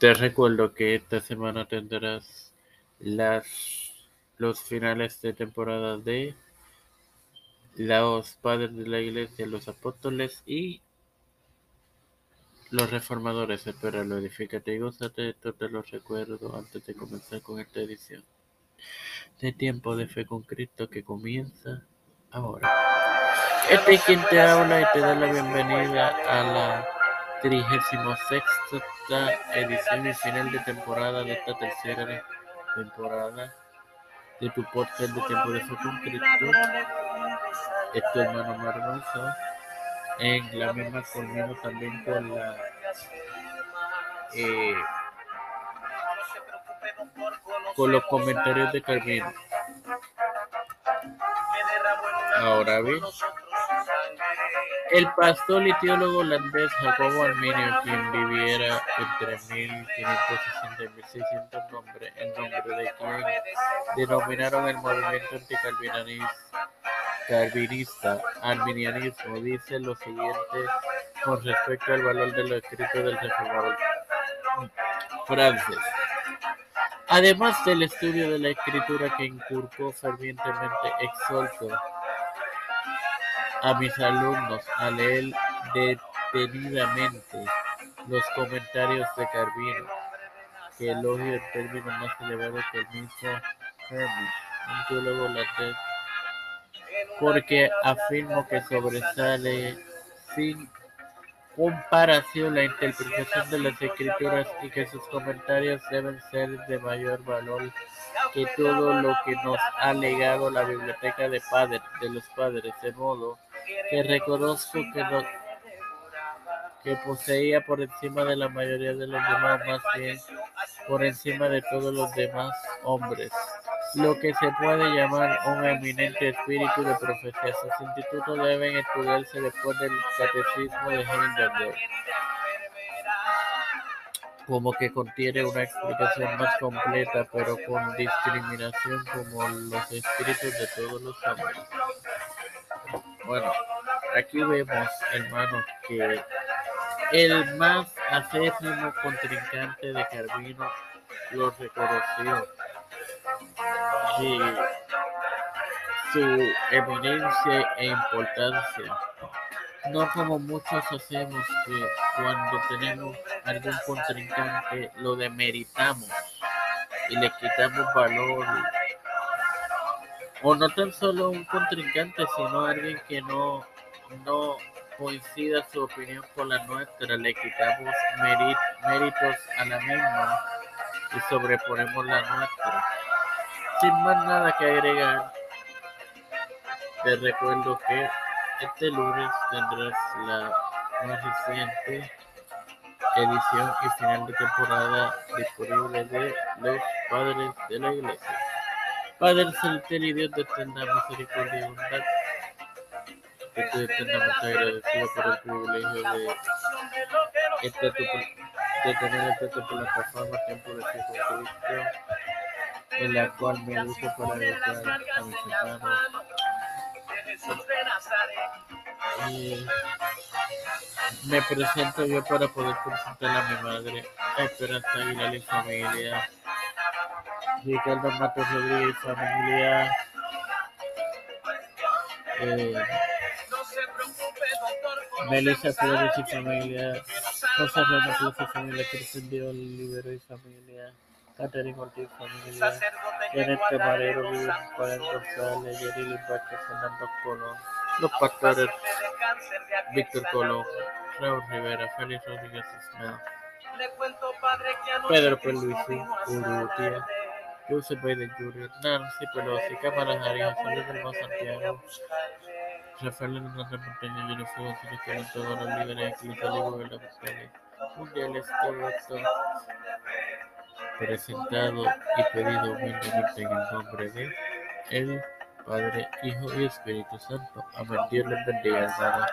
Te recuerdo que esta semana tendrás las, los finales de temporada de los padres de la iglesia, los apóstoles y los reformadores. Espera, lo edifícate y gózate. Esto te lo recuerdo antes de comenzar con esta edición de Tiempo de Fe con Cristo que comienza ahora. Este es quien te habla y te da la bienvenida a la sexta edición y final de temporada de esta tercera temporada de tu podcast de Tiempo de Cristo. Es tu hermano Marmosa en la misma conmigo también con la eh, con los comentarios de Carmino. Ahora bien, el pastor y teólogo holandés Jacobo Arminio, quien viviera entre 1560 y 1600 nombre, en nombre de quien denominaron el movimiento anticalvinista arminianismo, dice lo siguiente con respecto al valor de los escritos del reformador francés. Además del estudio de la escritura que inculcó fervientemente, exhorto a mis alumnos a leer detenidamente los comentarios de Carvino, que elogia el término más elevado que el mismo Hermes, un teólogo latino, porque afirmo que sobresale sin comparación la interpretación de las escrituras y que sus comentarios deben ser de mayor valor que todo lo que nos ha legado la biblioteca de, padres, de los padres, de modo que reconozco que, lo, que poseía por encima de la mayoría de los demás, más bien por encima de todos los demás hombres, lo que se puede llamar un eminente espíritu de profecía. Sus institutos deben estudiarse después del catecismo de Heidelberg como que contiene una explicación más completa, pero con discriminación como los espíritus de todos los hombres. Bueno, aquí vemos, hermanos, que el más acérrimo contrincante de Carvino lo reconoció. Y su eminencia e importancia. No como muchos hacemos que cuando tenemos algún contrincante lo demeritamos y le quitamos valor o no tan solo un contrincante, sino alguien que no, no coincida su opinión con la nuestra, le quitamos méritos a la misma y sobreponemos la nuestra. Sin más nada que agregar, te recuerdo que este lunes tendrás la más reciente edición y final de temporada disponible de Los Padres de la Iglesia. Padre celestial y Dios de eterna misericordia y bondad, estoy eternamente agradecido por el privilegio de, este tu, de tener esta tu plataforma Tiempo de Cristo, en la cual me uso para educar a mis hermanos. Y me presento yo para poder presentar a mi madre, Esperanza Aguilar y familia. Ricardo Matos Rodríguez, familia. Eh, Melissa Flores y familia. José Ramos Flores y familia. Cristian Dios Libero y familia. Catherine Ortiz, familia. Janet Camarero, Vivian Juan González, Yerili Vázquez, Fernando Colón. Los pastores Víctor Colón, Raúl Rivera, Félix Rodríguez Ismael. Pedro Peluisi, Urrutia. Joseph Biden Jr., Nancy Pelosi, Cámara José del Más Santiago, Rafael Hernández Montaño, Jennifer González todos los líderes eclesiales y gubernamentales mundiales, todo esto presentado y pedido humildemente en el nombre de el Padre, Hijo y Espíritu Santo. Amén. Dios les bendiga, hermano.